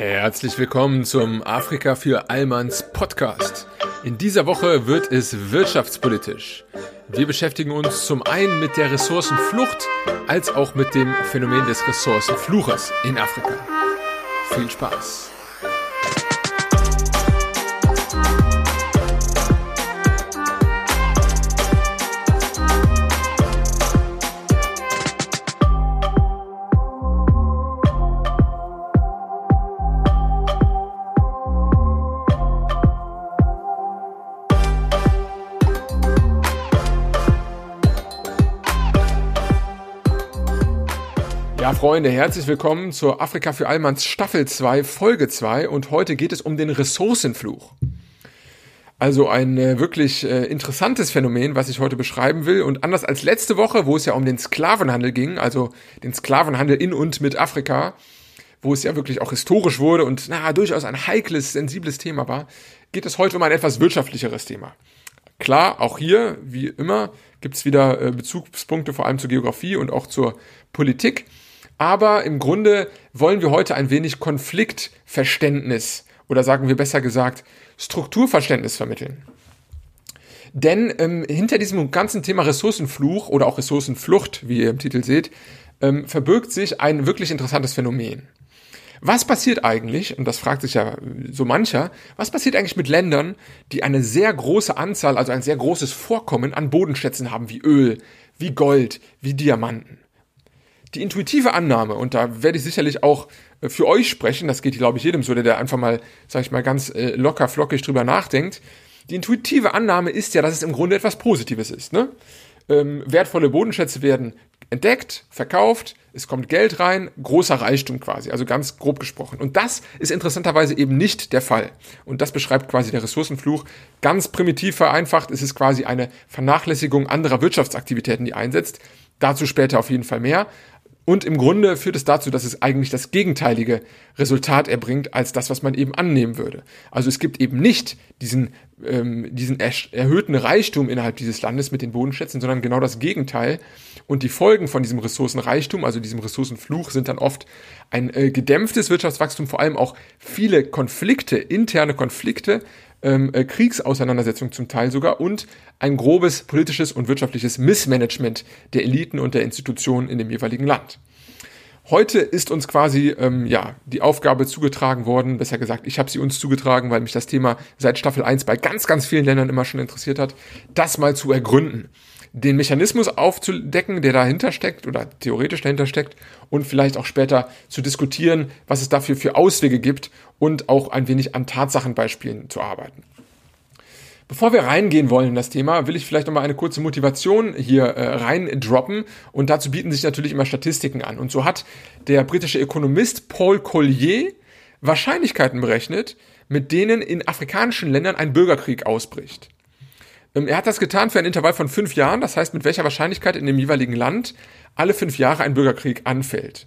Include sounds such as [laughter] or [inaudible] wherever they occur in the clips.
Herzlich willkommen zum Afrika für Allmanns Podcast. In dieser Woche wird es wirtschaftspolitisch. Wir beschäftigen uns zum einen mit der Ressourcenflucht als auch mit dem Phänomen des Ressourcenfluches in Afrika. Viel Spaß! Freunde, herzlich willkommen zur Afrika für Allmanns Staffel 2, Folge 2 und heute geht es um den Ressourcenfluch. Also ein äh, wirklich äh, interessantes Phänomen, was ich heute beschreiben will und anders als letzte Woche, wo es ja um den Sklavenhandel ging, also den Sklavenhandel in und mit Afrika, wo es ja wirklich auch historisch wurde und na, durchaus ein heikles, sensibles Thema war, geht es heute um ein etwas wirtschaftlicheres Thema. Klar, auch hier, wie immer, gibt es wieder äh, Bezugspunkte vor allem zur Geografie und auch zur Politik. Aber im Grunde wollen wir heute ein wenig Konfliktverständnis oder sagen wir besser gesagt Strukturverständnis vermitteln. Denn ähm, hinter diesem ganzen Thema Ressourcenfluch oder auch Ressourcenflucht, wie ihr im Titel seht, ähm, verbirgt sich ein wirklich interessantes Phänomen. Was passiert eigentlich, und das fragt sich ja so mancher, was passiert eigentlich mit Ländern, die eine sehr große Anzahl, also ein sehr großes Vorkommen an Bodenschätzen haben, wie Öl, wie Gold, wie Diamanten? Die intuitive Annahme, und da werde ich sicherlich auch äh, für euch sprechen, das geht, glaube ich, jedem so, der da einfach mal, sag ich mal, ganz äh, locker, flockig drüber nachdenkt. Die intuitive Annahme ist ja, dass es im Grunde etwas Positives ist. Ne? Ähm, wertvolle Bodenschätze werden entdeckt, verkauft, es kommt Geld rein, großer Reichtum quasi, also ganz grob gesprochen. Und das ist interessanterweise eben nicht der Fall. Und das beschreibt quasi der Ressourcenfluch. Ganz primitiv vereinfacht ist es quasi eine Vernachlässigung anderer Wirtschaftsaktivitäten, die einsetzt. Dazu später auf jeden Fall mehr. Und im Grunde führt es dazu, dass es eigentlich das gegenteilige Resultat erbringt, als das, was man eben annehmen würde. Also es gibt eben nicht diesen, ähm, diesen erhöhten Reichtum innerhalb dieses Landes mit den Bodenschätzen, sondern genau das Gegenteil. Und die Folgen von diesem Ressourcenreichtum, also diesem Ressourcenfluch, sind dann oft ein äh, gedämpftes Wirtschaftswachstum, vor allem auch viele Konflikte, interne Konflikte, ähm, äh, Kriegsauseinandersetzungen zum Teil sogar und ein grobes politisches und wirtschaftliches Missmanagement der Eliten und der Institutionen in dem jeweiligen Land. Heute ist uns quasi ähm, ja die Aufgabe zugetragen worden, besser gesagt, ich habe sie uns zugetragen, weil mich das Thema seit Staffel 1 bei ganz, ganz vielen Ländern immer schon interessiert hat, das mal zu ergründen den Mechanismus aufzudecken, der dahinter steckt oder theoretisch dahinter steckt und vielleicht auch später zu diskutieren, was es dafür für Auswege gibt und auch ein wenig an Tatsachenbeispielen zu arbeiten. Bevor wir reingehen wollen in das Thema, will ich vielleicht nochmal eine kurze Motivation hier äh, rein droppen und dazu bieten sich natürlich immer Statistiken an. Und so hat der britische Ökonomist Paul Collier Wahrscheinlichkeiten berechnet, mit denen in afrikanischen Ländern ein Bürgerkrieg ausbricht. Ähm, er hat das getan für ein Intervall von fünf Jahren, das heißt, mit welcher Wahrscheinlichkeit in dem jeweiligen Land alle fünf Jahre ein Bürgerkrieg anfällt.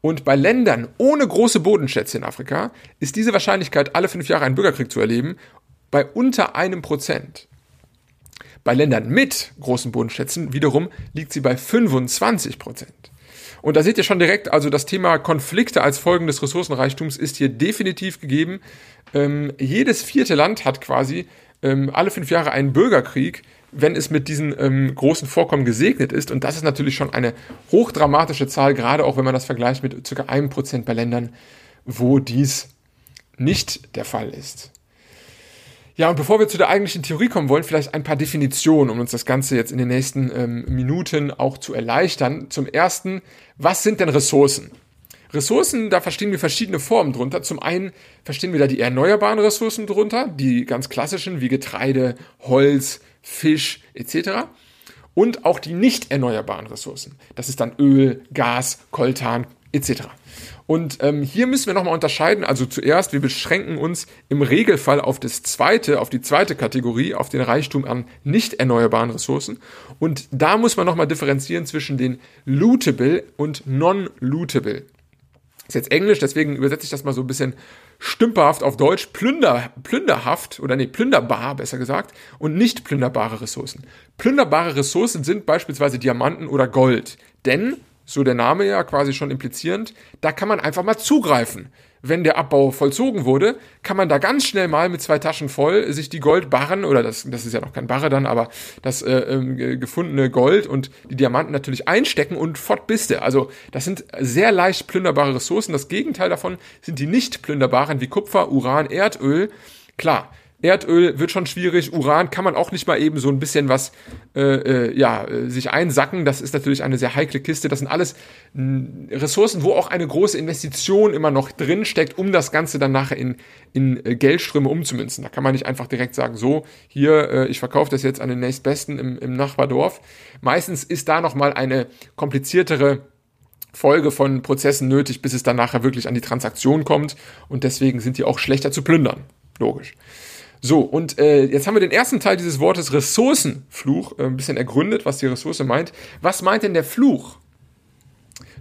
Und bei Ländern ohne große Bodenschätze in Afrika ist diese Wahrscheinlichkeit, alle fünf Jahre einen Bürgerkrieg zu erleben, bei unter einem Prozent. Bei Ländern mit großen Bodenschätzen wiederum liegt sie bei 25 Prozent. Und da seht ihr schon direkt, also das Thema Konflikte als Folgen des Ressourcenreichtums ist hier definitiv gegeben. Ähm, jedes vierte Land hat quasi ähm, alle fünf Jahre einen Bürgerkrieg, wenn es mit diesen ähm, großen Vorkommen gesegnet ist. Und das ist natürlich schon eine hochdramatische Zahl, gerade auch wenn man das vergleicht mit ca. einem Prozent bei Ländern, wo dies nicht der Fall ist. Ja, und bevor wir zu der eigentlichen Theorie kommen wollen, vielleicht ein paar Definitionen, um uns das Ganze jetzt in den nächsten ähm, Minuten auch zu erleichtern. Zum ersten, was sind denn Ressourcen? Ressourcen, da verstehen wir verschiedene Formen drunter. Zum einen verstehen wir da die erneuerbaren Ressourcen drunter, die ganz klassischen wie Getreide, Holz, Fisch etc. Und auch die nicht erneuerbaren Ressourcen. Das ist dann Öl, Gas, Koltan etc. Und ähm, hier müssen wir nochmal unterscheiden. Also zuerst, wir beschränken uns im Regelfall auf das zweite, auf die zweite Kategorie, auf den Reichtum an nicht erneuerbaren Ressourcen. Und da muss man nochmal differenzieren zwischen den lootable und non-lootable ist jetzt Englisch, deswegen übersetze ich das mal so ein bisschen stümperhaft auf Deutsch. Plünder, plünderhaft oder nee, plünderbar, besser gesagt, und nicht plünderbare Ressourcen. Plünderbare Ressourcen sind beispielsweise Diamanten oder Gold. Denn so der Name ja quasi schon implizierend, da kann man einfach mal zugreifen. Wenn der Abbau vollzogen wurde, kann man da ganz schnell mal mit zwei Taschen voll sich die Goldbarren, oder das, das ist ja noch kein Barre dann, aber das äh, äh, gefundene Gold und die Diamanten natürlich einstecken und fort bist du. Also das sind sehr leicht plünderbare Ressourcen. Das Gegenteil davon sind die nicht plünderbaren wie Kupfer, Uran, Erdöl. Klar, Erdöl wird schon schwierig, Uran kann man auch nicht mal eben so ein bisschen was äh, äh, ja, äh, sich einsacken. Das ist natürlich eine sehr heikle Kiste. Das sind alles Ressourcen, wo auch eine große Investition immer noch drin steckt, um das Ganze dann nachher in, in äh, Geldströme umzumünzen. Da kann man nicht einfach direkt sagen, so, hier, äh, ich verkaufe das jetzt an den nächstbesten im, im Nachbardorf. Meistens ist da nochmal eine kompliziertere Folge von Prozessen nötig, bis es dann nachher wirklich an die Transaktion kommt. Und deswegen sind die auch schlechter zu plündern. Logisch. So, und äh, jetzt haben wir den ersten Teil dieses Wortes Ressourcenfluch äh, ein bisschen ergründet, was die Ressource meint. Was meint denn der Fluch?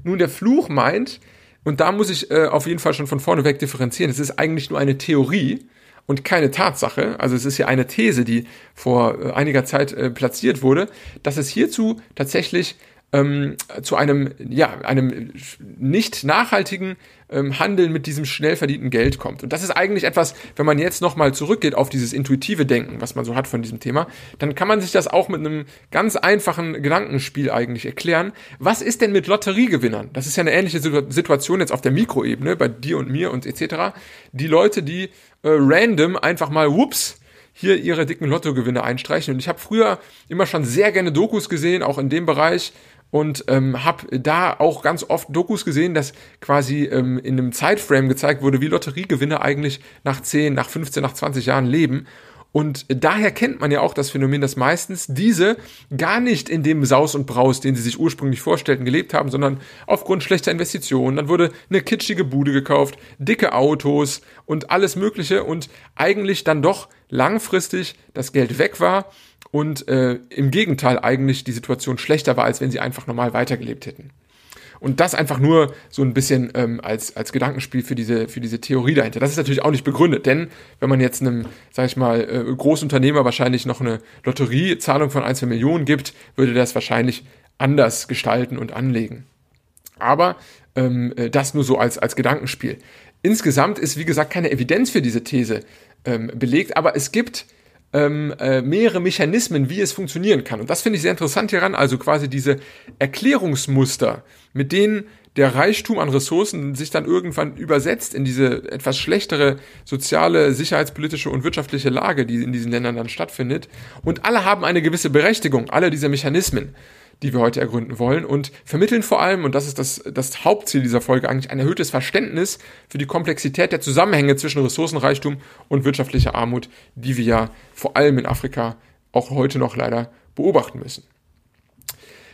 Nun, der Fluch meint, und da muss ich äh, auf jeden Fall schon von vorne weg differenzieren, es ist eigentlich nur eine Theorie und keine Tatsache. Also es ist ja eine These, die vor äh, einiger Zeit äh, platziert wurde, dass es hierzu tatsächlich ähm, zu einem, ja, einem nicht nachhaltigen ähm, Handeln mit diesem schnell verdienten Geld kommt. Und das ist eigentlich etwas, wenn man jetzt nochmal zurückgeht auf dieses intuitive Denken, was man so hat von diesem Thema, dann kann man sich das auch mit einem ganz einfachen Gedankenspiel eigentlich erklären. Was ist denn mit Lotteriegewinnern? Das ist ja eine ähnliche Situation jetzt auf der Mikroebene, bei dir und mir und etc. Die Leute, die äh, random einfach mal, whoops, hier ihre dicken Lottogewinne einstreichen. Und ich habe früher immer schon sehr gerne Dokus gesehen, auch in dem Bereich, und ähm, habe da auch ganz oft Dokus gesehen, dass quasi ähm, in einem Zeitframe gezeigt wurde, wie Lotteriegewinne eigentlich nach 10, nach 15, nach 20 Jahren leben. Und daher kennt man ja auch das Phänomen, dass meistens diese gar nicht in dem Saus und Braus, den sie sich ursprünglich vorstellten, gelebt haben, sondern aufgrund schlechter Investitionen. Dann wurde eine kitschige Bude gekauft, dicke Autos und alles Mögliche und eigentlich dann doch langfristig das Geld weg war und äh, im Gegenteil eigentlich die Situation schlechter war, als wenn sie einfach normal weitergelebt hätten. Und das einfach nur so ein bisschen ähm, als, als Gedankenspiel für diese, für diese Theorie dahinter. Das ist natürlich auch nicht begründet, denn wenn man jetzt einem, sag ich mal, äh, Großunternehmer wahrscheinlich noch eine Lotteriezahlung von ein, zwei Millionen gibt, würde das wahrscheinlich anders gestalten und anlegen. Aber ähm, äh, das nur so als, als Gedankenspiel. Insgesamt ist, wie gesagt, keine Evidenz für diese These ähm, belegt, aber es gibt ähm, äh, mehrere Mechanismen, wie es funktionieren kann. Und das finde ich sehr interessant hieran, also quasi diese Erklärungsmuster, mit denen der Reichtum an Ressourcen sich dann irgendwann übersetzt in diese etwas schlechtere soziale, sicherheitspolitische und wirtschaftliche Lage, die in diesen Ländern dann stattfindet. Und alle haben eine gewisse Berechtigung, alle diese Mechanismen die wir heute ergründen wollen und vermitteln vor allem, und das ist das, das Hauptziel dieser Folge eigentlich, ein erhöhtes Verständnis für die Komplexität der Zusammenhänge zwischen Ressourcenreichtum und wirtschaftlicher Armut, die wir ja vor allem in Afrika auch heute noch leider beobachten müssen.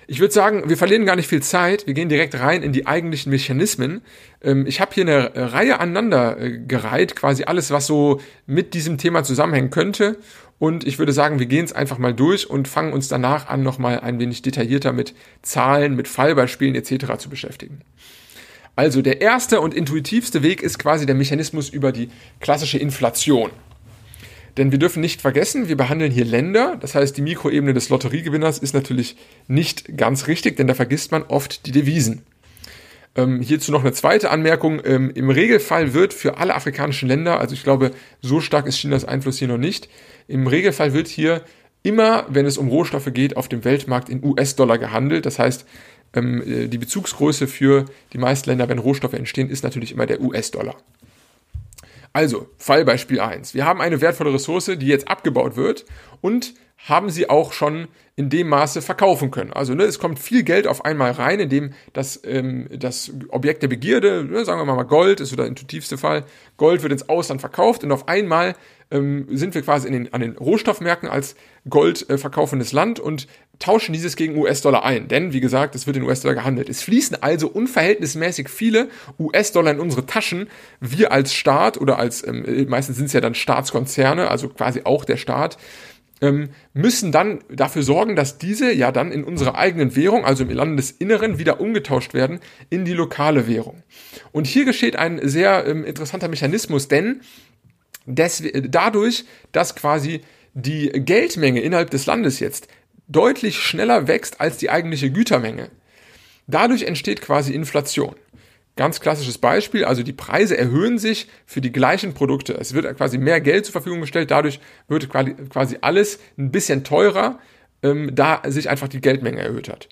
Ich würde sagen, wir verlieren gar nicht viel Zeit. Wir gehen direkt rein in die eigentlichen Mechanismen. Ähm, ich habe hier eine Reihe aneinander gereiht, quasi alles, was so mit diesem Thema zusammenhängen könnte. Und ich würde sagen, wir gehen es einfach mal durch und fangen uns danach an, nochmal ein wenig detaillierter mit Zahlen, mit Fallbeispielen etc. zu beschäftigen. Also der erste und intuitivste Weg ist quasi der Mechanismus über die klassische Inflation. Denn wir dürfen nicht vergessen, wir behandeln hier Länder, das heißt die Mikroebene des Lotteriegewinners ist natürlich nicht ganz richtig, denn da vergisst man oft die Devisen. Ähm, hierzu noch eine zweite Anmerkung. Ähm, Im Regelfall wird für alle afrikanischen Länder, also ich glaube, so stark ist Chinas Einfluss hier noch nicht, im Regelfall wird hier immer, wenn es um Rohstoffe geht, auf dem Weltmarkt in US-Dollar gehandelt. Das heißt, ähm, äh, die Bezugsgröße für die meisten Länder, wenn Rohstoffe entstehen, ist natürlich immer der US-Dollar. Also, Fallbeispiel 1. Wir haben eine wertvolle Ressource, die jetzt abgebaut wird und haben sie auch schon in dem Maße verkaufen können. Also ne, es kommt viel Geld auf einmal rein, indem das, ähm, das Objekt der Begierde, ne, sagen wir mal Gold, ist so der intuitivste Fall, Gold wird ins Ausland verkauft und auf einmal ähm, sind wir quasi den, an den Rohstoffmärkten als Gold äh, verkaufendes Land und tauschen dieses gegen US-Dollar ein. Denn, wie gesagt, es wird in US-Dollar gehandelt. Es fließen also unverhältnismäßig viele US-Dollar in unsere Taschen. Wir als Staat oder als, ähm, meistens sind es ja dann Staatskonzerne, also quasi auch der Staat, ähm, müssen dann dafür sorgen, dass diese ja dann in unserer eigenen Währung, also im Landesinneren, wieder umgetauscht werden in die lokale Währung. Und hier geschieht ein sehr ähm, interessanter Mechanismus, denn des, dadurch, dass quasi die Geldmenge innerhalb des Landes jetzt deutlich schneller wächst als die eigentliche Gütermenge, Dadurch entsteht quasi Inflation. Ganz klassisches Beispiel, also die Preise erhöhen sich für die gleichen Produkte. Es wird quasi mehr Geld zur Verfügung gestellt, dadurch wird quasi alles ein bisschen teurer, ähm, da sich einfach die Geldmenge erhöht hat.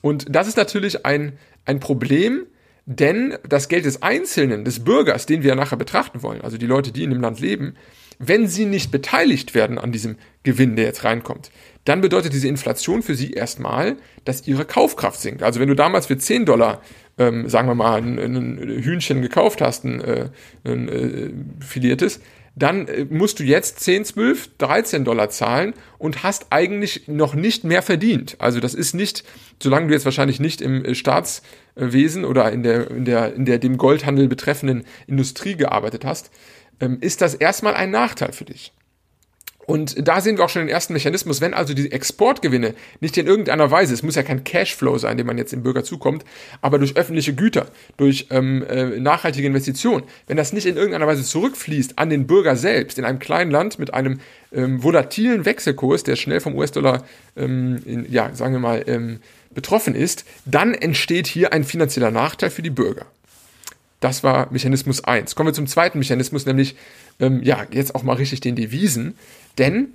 Und das ist natürlich ein, ein Problem, denn das Geld des Einzelnen, des Bürgers, den wir nachher betrachten wollen, also die Leute, die in dem Land leben, wenn sie nicht beteiligt werden an diesem Gewinn, der jetzt reinkommt, dann bedeutet diese Inflation für sie erstmal, dass ihre Kaufkraft sinkt. Also wenn du damals für 10 Dollar, ähm, sagen wir mal, ein, ein Hühnchen gekauft hast, ein, äh, ein äh, filiertes, dann äh, musst du jetzt 10, 12, 13 Dollar zahlen und hast eigentlich noch nicht mehr verdient. Also das ist nicht, solange du jetzt wahrscheinlich nicht im äh, Staatswesen oder in der, in der, in der dem Goldhandel betreffenden Industrie gearbeitet hast, ähm, ist das erstmal ein Nachteil für dich. Und da sehen wir auch schon den ersten Mechanismus, wenn also die Exportgewinne nicht in irgendeiner Weise, es muss ja kein Cashflow sein, dem man jetzt dem Bürger zukommt, aber durch öffentliche Güter, durch ähm, äh, nachhaltige Investitionen, wenn das nicht in irgendeiner Weise zurückfließt an den Bürger selbst, in einem kleinen Land mit einem ähm, volatilen Wechselkurs, der schnell vom US-Dollar, ähm, ja, sagen wir mal, ähm, betroffen ist, dann entsteht hier ein finanzieller Nachteil für die Bürger. Das war Mechanismus 1. Kommen wir zum zweiten Mechanismus, nämlich ähm, ja, jetzt auch mal richtig den Devisen. Denn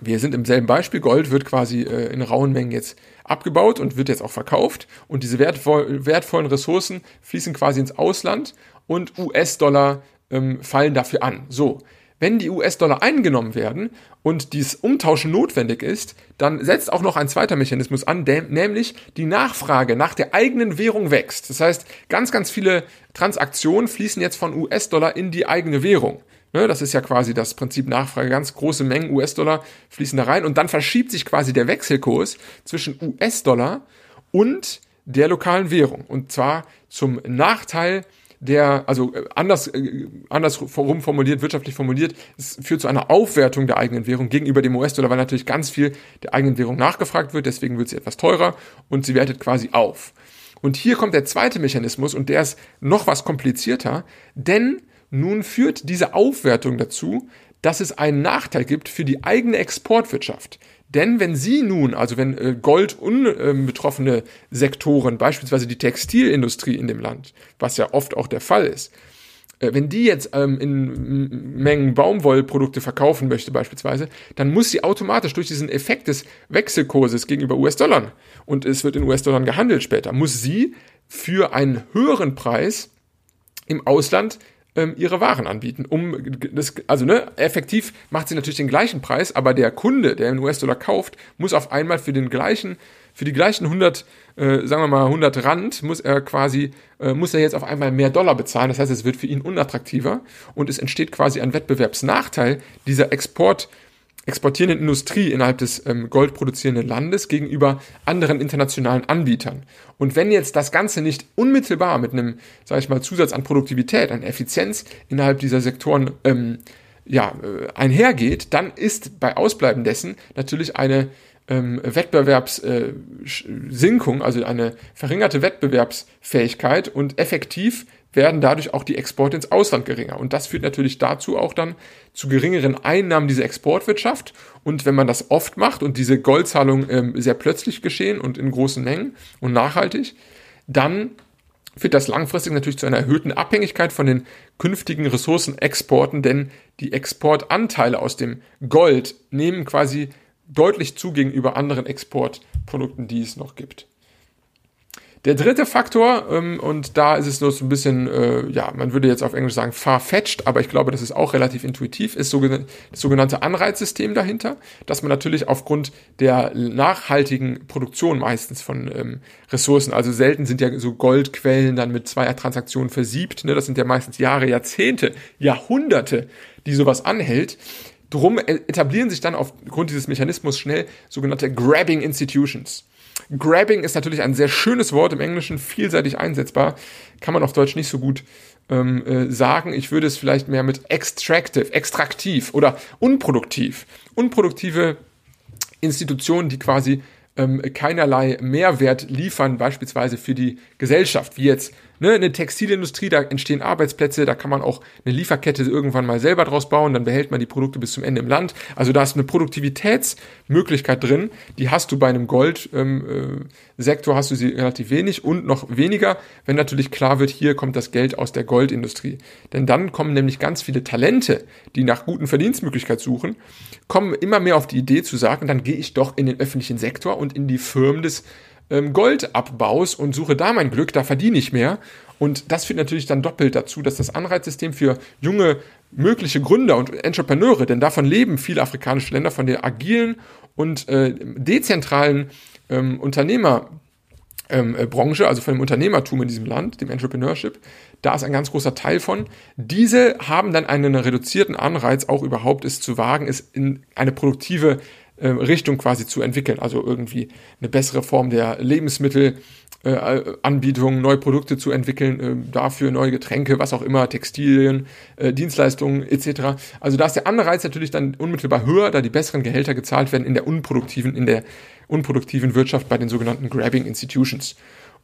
wir sind im selben Beispiel, Gold wird quasi äh, in rauen Mengen jetzt abgebaut und wird jetzt auch verkauft. Und diese wertvoll, wertvollen Ressourcen fließen quasi ins Ausland und US-Dollar ähm, fallen dafür an. So, wenn die US-Dollar eingenommen werden und dies Umtauschen notwendig ist, dann setzt auch noch ein zweiter Mechanismus an, nämlich die Nachfrage nach der eigenen Währung wächst. Das heißt, ganz, ganz viele Transaktionen fließen jetzt von US-Dollar in die eigene Währung. Ne, das ist ja quasi das Prinzip Nachfrage. Ganz große Mengen US-Dollar fließen da rein und dann verschiebt sich quasi der Wechselkurs zwischen US-Dollar und der lokalen Währung. Und zwar zum Nachteil der, also äh, anders, äh, andersrum formuliert, wirtschaftlich formuliert, es führt zu einer Aufwertung der eigenen Währung gegenüber dem US-Dollar, weil natürlich ganz viel der eigenen Währung nachgefragt wird, deswegen wird sie etwas teurer und sie wertet quasi auf. Und hier kommt der zweite Mechanismus und der ist noch was komplizierter, denn nun führt diese Aufwertung dazu, dass es einen Nachteil gibt für die eigene Exportwirtschaft. Denn wenn Sie nun, also wenn äh, Gold unbetroffene Sektoren, beispielsweise die Textilindustrie in dem Land, was ja oft auch der Fall ist, äh, wenn die jetzt ähm, in Mengen Baumwollprodukte verkaufen möchte beispielsweise, dann muss sie automatisch durch diesen Effekt des Wechselkurses gegenüber US-Dollar und es wird in US-Dollar gehandelt später, muss sie für einen höheren Preis im Ausland ähm, ihre Waren anbieten. Um das, also ne, effektiv macht sie natürlich den gleichen Preis, aber der Kunde, der in US-Dollar kauft, muss auf einmal für den gleichen, für die gleichen 100, äh, sagen wir mal 100 Rand, muss er quasi, äh, muss er jetzt auf einmal mehr Dollar bezahlen. Das heißt, es wird für ihn unattraktiver und es entsteht quasi ein Wettbewerbsnachteil dieser Export exportierenden Industrie innerhalb des ähm, goldproduzierenden Landes gegenüber anderen internationalen Anbietern. Und wenn jetzt das Ganze nicht unmittelbar mit einem, sage ich mal, Zusatz an Produktivität, an Effizienz innerhalb dieser Sektoren ähm, ja, äh, einhergeht, dann ist bei Ausbleiben dessen natürlich eine ähm, Wettbewerbssinkung, äh, also eine verringerte Wettbewerbsfähigkeit und effektiv werden dadurch auch die Exporte ins Ausland geringer. Und das führt natürlich dazu auch dann zu geringeren Einnahmen dieser Exportwirtschaft. Und wenn man das oft macht und diese Goldzahlungen ähm, sehr plötzlich geschehen und in großen Mengen und nachhaltig, dann führt das langfristig natürlich zu einer erhöhten Abhängigkeit von den künftigen Ressourcenexporten, denn die Exportanteile aus dem Gold nehmen quasi deutlich zu gegenüber anderen Exportprodukten, die es noch gibt. Der dritte Faktor, ähm, und da ist es nur so ein bisschen, äh, ja, man würde jetzt auf Englisch sagen far-fetched, aber ich glaube, das ist auch relativ intuitiv, ist das sogenannte Anreizsystem dahinter, dass man natürlich aufgrund der nachhaltigen Produktion meistens von ähm, Ressourcen, also selten sind ja so Goldquellen dann mit zweier Transaktionen versiebt, ne, das sind ja meistens Jahre, Jahrzehnte, Jahrhunderte, die sowas anhält, Drum etablieren sich dann aufgrund dieses Mechanismus schnell sogenannte Grabbing Institutions. Grabbing ist natürlich ein sehr schönes Wort im Englischen, vielseitig einsetzbar. Kann man auf Deutsch nicht so gut ähm, äh, sagen. Ich würde es vielleicht mehr mit extractive, extraktiv oder unproduktiv. Unproduktive Institutionen, die quasi ähm, keinerlei Mehrwert liefern, beispielsweise für die Gesellschaft, wie jetzt Ne, eine Textilindustrie, da entstehen Arbeitsplätze, da kann man auch eine Lieferkette irgendwann mal selber draus bauen, dann behält man die Produkte bis zum Ende im Land. Also da ist eine Produktivitätsmöglichkeit drin, die hast du bei einem Goldsektor, ähm, äh, hast du sie relativ wenig und noch weniger, wenn natürlich klar wird, hier kommt das Geld aus der Goldindustrie. Denn dann kommen nämlich ganz viele Talente, die nach guten Verdienstmöglichkeiten suchen, kommen immer mehr auf die Idee zu sagen, dann gehe ich doch in den öffentlichen Sektor und in die Firmen des ähm, Goldabbaus und suche da mein Glück, da verdiene ich mehr. Und das führt natürlich dann doppelt dazu, dass das Anreizsystem für junge mögliche Gründer und Entrepreneure, denn davon leben viele afrikanische Länder, von der agilen und äh, dezentralen ähm, Unternehmerbranche, ähm, äh, also von dem Unternehmertum in diesem Land, dem Entrepreneurship, da ist ein ganz großer Teil von. Diese haben dann einen reduzierten Anreiz, auch überhaupt es zu wagen, es in eine produktive äh, Richtung quasi zu entwickeln. Also irgendwie eine bessere Form der Lebensmittelanbietung, äh, neue Produkte zu entwickeln, äh, dafür neue Getränke, was auch immer, Textilien, äh, Dienstleistungen etc. Also da ist der Anreiz natürlich dann unmittelbar höher, da die besseren Gehälter gezahlt werden in der unproduktiven, in der unproduktiven Wirtschaft bei den sogenannten Grabbing Institutions.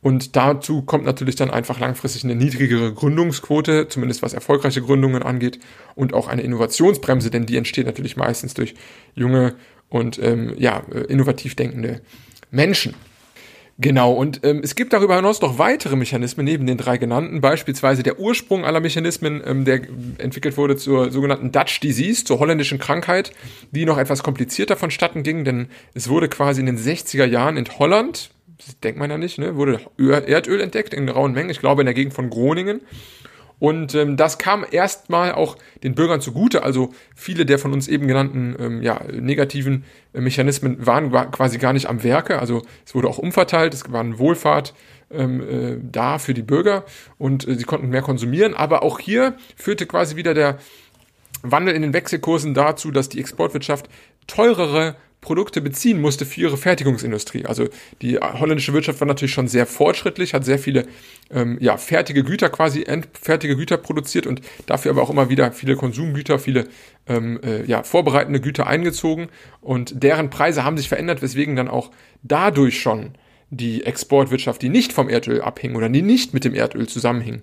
Und dazu kommt natürlich dann einfach langfristig eine niedrigere Gründungsquote, zumindest was erfolgreiche Gründungen angeht, und auch eine Innovationsbremse, denn die entsteht natürlich meistens durch junge und ähm, ja, innovativ denkende Menschen. Genau, und ähm, es gibt darüber hinaus noch weitere Mechanismen neben den drei genannten, beispielsweise der Ursprung aller Mechanismen, ähm, der entwickelt wurde zur sogenannten Dutch Disease, zur holländischen Krankheit, die noch etwas komplizierter vonstatten ging, denn es wurde quasi in den 60er Jahren in Holland, denkt man ja nicht, ne, wurde Erdöl entdeckt in rauen Mengen, ich glaube in der Gegend von Groningen. Und ähm, das kam erstmal auch den Bürgern zugute. Also viele der von uns eben genannten ähm, ja, negativen äh, Mechanismen waren quasi gar nicht am Werke. Also es wurde auch umverteilt, es war eine Wohlfahrt ähm, äh, da für die Bürger und äh, sie konnten mehr konsumieren. Aber auch hier führte quasi wieder der Wandel in den Wechselkursen dazu, dass die Exportwirtschaft teurere Produkte beziehen musste für ihre Fertigungsindustrie. Also die holländische Wirtschaft war natürlich schon sehr fortschrittlich, hat sehr viele ähm, ja, fertige Güter quasi, endfertige Güter produziert und dafür aber auch immer wieder viele Konsumgüter, viele ähm, äh, ja, vorbereitende Güter eingezogen und deren Preise haben sich verändert, weswegen dann auch dadurch schon die Exportwirtschaft, die nicht vom Erdöl abhing oder die nicht mit dem Erdöl zusammenhing,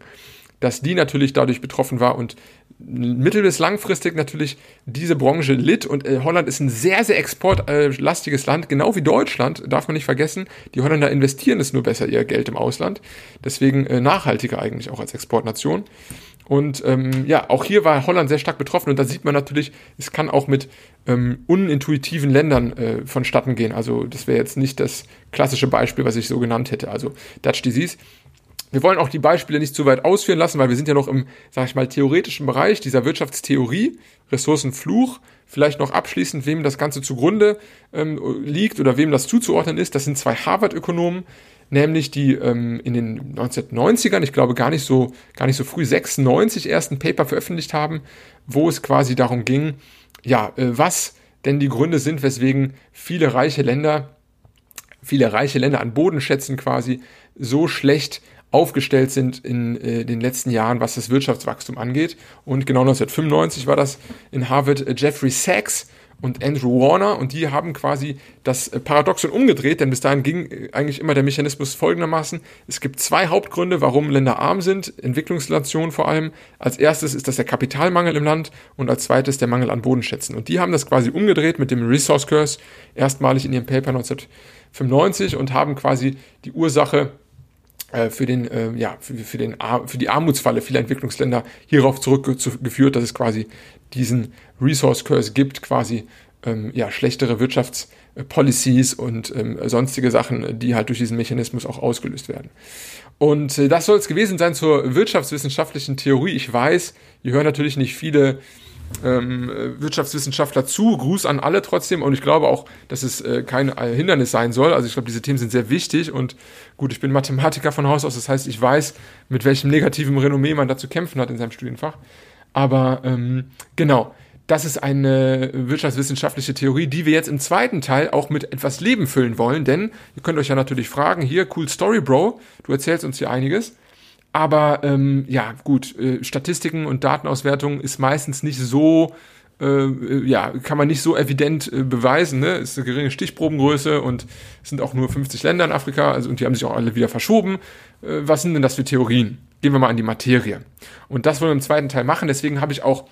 dass die natürlich dadurch betroffen war und mittel- bis langfristig natürlich diese Branche litt und äh, Holland ist ein sehr, sehr exportlastiges Land, genau wie Deutschland, darf man nicht vergessen. Die Holländer investieren es nur besser ihr Geld im Ausland, deswegen äh, nachhaltiger eigentlich auch als Exportnation. Und ähm, ja, auch hier war Holland sehr stark betroffen und da sieht man natürlich, es kann auch mit ähm, unintuitiven Ländern äh, vonstatten gehen. Also das wäre jetzt nicht das klassische Beispiel, was ich so genannt hätte. Also Dutch Disease wir wollen auch die Beispiele nicht zu weit ausführen lassen, weil wir sind ja noch im, sag ich mal, theoretischen Bereich dieser Wirtschaftstheorie, Ressourcenfluch. Vielleicht noch abschließend, wem das Ganze zugrunde ähm, liegt oder wem das zuzuordnen ist. Das sind zwei Harvard-Ökonomen, nämlich die ähm, in den 1990ern, ich glaube gar nicht so, gar nicht so früh, 96 ersten Paper veröffentlicht haben, wo es quasi darum ging, ja, äh, was denn die Gründe sind, weswegen viele reiche Länder, viele reiche Länder an Bodenschätzen quasi so schlecht aufgestellt sind in äh, den letzten Jahren, was das Wirtschaftswachstum angeht. Und genau 1995 war das in Harvard äh, Jeffrey Sachs und Andrew Warner und die haben quasi das äh, Paradoxon umgedreht, denn bis dahin ging äh, eigentlich immer der Mechanismus folgendermaßen. Es gibt zwei Hauptgründe, warum Länder arm sind, Entwicklungsnationen vor allem. Als erstes ist das der Kapitalmangel im Land und als zweites der Mangel an Bodenschätzen. Und die haben das quasi umgedreht mit dem Resource Curse erstmalig in ihrem Paper 1995 und haben quasi die Ursache für den, äh, ja, für, für, den, für die Armutsfalle vieler Entwicklungsländer hierauf zurückgeführt, dass es quasi diesen Resource Curse gibt, quasi ähm, ja, schlechtere Wirtschaftspolicies und ähm, sonstige Sachen, die halt durch diesen Mechanismus auch ausgelöst werden. Und äh, das soll es gewesen sein zur wirtschaftswissenschaftlichen Theorie. Ich weiß, ihr hört natürlich nicht viele ähm, Wirtschaftswissenschaftler zu. Gruß an alle trotzdem. Und ich glaube auch, dass es äh, kein äh, Hindernis sein soll. Also ich glaube, diese Themen sind sehr wichtig. Und gut, ich bin Mathematiker von Haus aus. Das heißt, ich weiß, mit welchem negativen Renommee man da zu kämpfen hat in seinem Studienfach. Aber ähm, genau, das ist eine wirtschaftswissenschaftliche Theorie, die wir jetzt im zweiten Teil auch mit etwas Leben füllen wollen. Denn ihr könnt euch ja natürlich fragen, hier, cool Story, Bro, du erzählst uns hier einiges. Aber ähm, ja, gut, äh, Statistiken und Datenauswertung ist meistens nicht so äh, ja, kann man nicht so evident äh, beweisen. Ne? Ist eine geringe Stichprobengröße und es sind auch nur 50 Länder in Afrika, also und die haben sich auch alle wieder verschoben. Äh, was sind denn das für Theorien? Gehen wir mal an die Materie. Und das wollen wir im zweiten Teil machen. Deswegen habe ich auch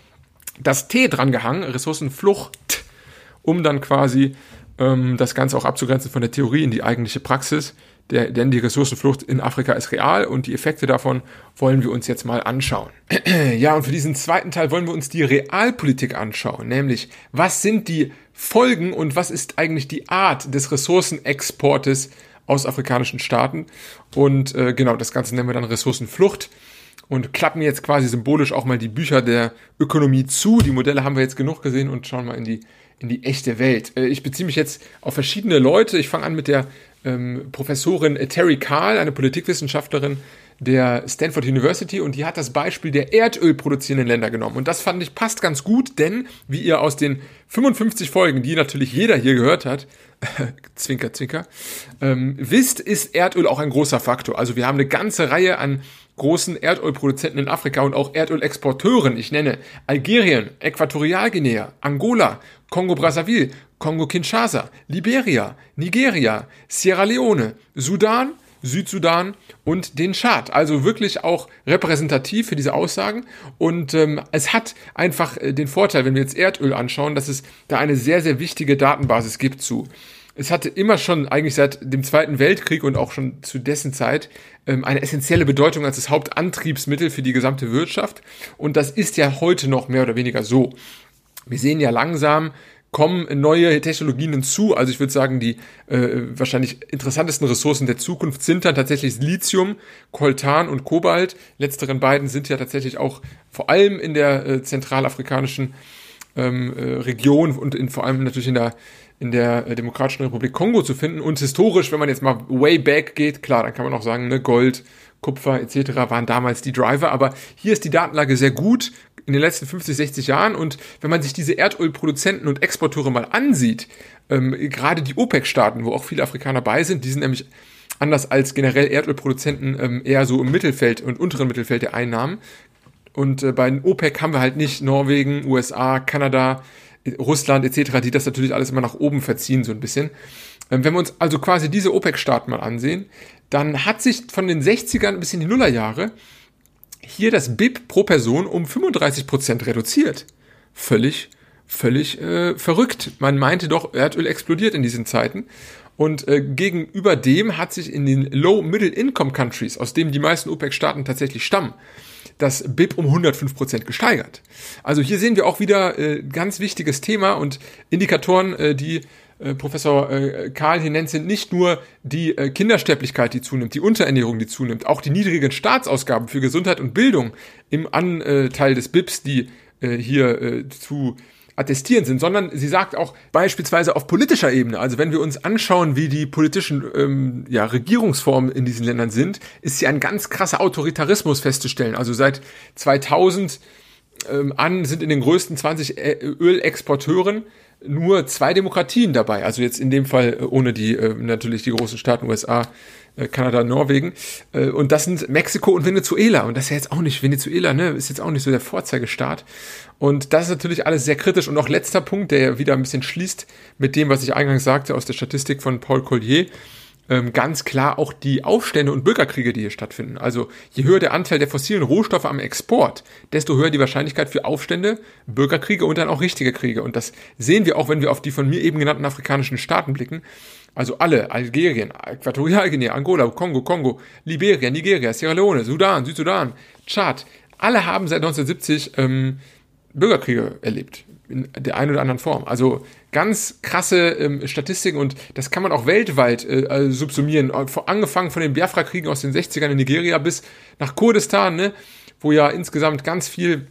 das T dran gehangen, Ressourcenflucht, um dann quasi ähm, das Ganze auch abzugrenzen von der Theorie in die eigentliche Praxis. Der, denn die Ressourcenflucht in Afrika ist real und die Effekte davon wollen wir uns jetzt mal anschauen. [clears throat] ja, und für diesen zweiten Teil wollen wir uns die Realpolitik anschauen, nämlich was sind die Folgen und was ist eigentlich die Art des Ressourcenexportes aus afrikanischen Staaten. Und äh, genau, das Ganze nennen wir dann Ressourcenflucht und klappen jetzt quasi symbolisch auch mal die Bücher der Ökonomie zu. Die Modelle haben wir jetzt genug gesehen und schauen mal in die, in die echte Welt. Äh, ich beziehe mich jetzt auf verschiedene Leute. Ich fange an mit der ähm, Professorin Terry Kahl, eine Politikwissenschaftlerin der Stanford University und die hat das Beispiel der Erdöl produzierenden Länder genommen. Und das fand ich passt ganz gut, denn wie ihr aus den 55 Folgen, die natürlich jeder hier gehört hat, [laughs] zwinker, zwinker, ähm, wisst, ist Erdöl auch ein großer Faktor. Also wir haben eine ganze Reihe an großen Erdölproduzenten in Afrika und auch Erdölexporteuren. Ich nenne Algerien, Äquatorialguinea, Angola, Kongo-Brazzaville, Kongo-Kinshasa, Liberia, Nigeria, Sierra Leone, Sudan, Südsudan und den Chad. Also wirklich auch repräsentativ für diese Aussagen. Und ähm, es hat einfach äh, den Vorteil, wenn wir jetzt Erdöl anschauen, dass es da eine sehr, sehr wichtige Datenbasis gibt zu. Es hatte immer schon eigentlich seit dem Zweiten Weltkrieg und auch schon zu dessen Zeit ähm, eine essentielle Bedeutung als das Hauptantriebsmittel für die gesamte Wirtschaft. Und das ist ja heute noch mehr oder weniger so. Wir sehen ja langsam, kommen neue Technologien hinzu. Also ich würde sagen, die äh, wahrscheinlich interessantesten Ressourcen der Zukunft sind dann tatsächlich Lithium, Coltan und Kobalt. Letzteren beiden sind ja tatsächlich auch vor allem in der äh, zentralafrikanischen ähm, äh, Region und in, vor allem natürlich in der in der äh, Demokratischen Republik Kongo zu finden. Und historisch, wenn man jetzt mal way back geht, klar, dann kann man auch sagen, ne, Gold, Kupfer etc. waren damals die Driver. Aber hier ist die Datenlage sehr gut in den letzten 50, 60 Jahren. Und wenn man sich diese Erdölproduzenten und Exporteure mal ansieht, ähm, gerade die OPEC-Staaten, wo auch viele Afrikaner bei sind, die sind nämlich anders als generell Erdölproduzenten ähm, eher so im Mittelfeld und unteren Mittelfeld der Einnahmen. Und äh, bei den OPEC haben wir halt nicht Norwegen, USA, Kanada, Russland etc., die das natürlich alles immer nach oben verziehen, so ein bisschen. Ähm, wenn wir uns also quasi diese OPEC-Staaten mal ansehen, dann hat sich von den 60ern bis in die Nullerjahre hier das BIP pro Person um 35 Prozent reduziert. Völlig, völlig äh, verrückt. Man meinte doch, Erdöl explodiert in diesen Zeiten. Und äh, gegenüber dem hat sich in den Low-Middle-Income-Countries, aus denen die meisten OPEC-Staaten tatsächlich stammen, das BIP um 105 Prozent gesteigert. Also hier sehen wir auch wieder äh, ganz wichtiges Thema und Indikatoren, äh, die äh, Professor äh, Karl hier nennt, sind nicht nur die äh, Kindersterblichkeit, die zunimmt, die Unterernährung, die zunimmt, auch die niedrigen Staatsausgaben für Gesundheit und Bildung im Anteil des BIPs, die hier zu attestieren sind, sondern sie sagt auch beispielsweise auf politischer Ebene, also wenn wir uns anschauen, wie die politischen ähm, ja, Regierungsformen in diesen Ländern sind, ist hier ein ganz krasser Autoritarismus festzustellen. Also seit 2000 ähm, an sind in den größten 20 Ölexporteuren nur zwei Demokratien dabei. Also jetzt in dem Fall äh, ohne die äh, natürlich die großen Staaten USA, äh, Kanada, Norwegen. Äh, und das sind Mexiko und Venezuela. Und das ist ja jetzt auch nicht Venezuela, ne? Ist jetzt auch nicht so der Vorzeigestaat. Und das ist natürlich alles sehr kritisch. Und noch letzter Punkt, der ja wieder ein bisschen schließt mit dem, was ich eingangs sagte aus der Statistik von Paul Collier ähm, ganz klar auch die Aufstände und Bürgerkriege, die hier stattfinden. Also je höher der Anteil der fossilen Rohstoffe am Export, desto höher die Wahrscheinlichkeit für Aufstände, Bürgerkriege und dann auch richtige Kriege. Und das sehen wir auch, wenn wir auf die von mir eben genannten afrikanischen Staaten blicken. Also alle, Algerien, Äquatorialguinea, Angola, Kongo, Kongo, Liberia, Nigeria, Sierra Leone, Sudan, Südsudan, Tschad, alle haben seit 1970 ähm, Bürgerkriege erlebt in der einen oder anderen Form. Also ganz krasse ähm, Statistiken und das kann man auch weltweit äh, äh subsumieren. Äh, angefangen von den Biafra-Kriegen aus den 60ern in Nigeria bis nach Kurdistan, ne, wo ja insgesamt ganz viel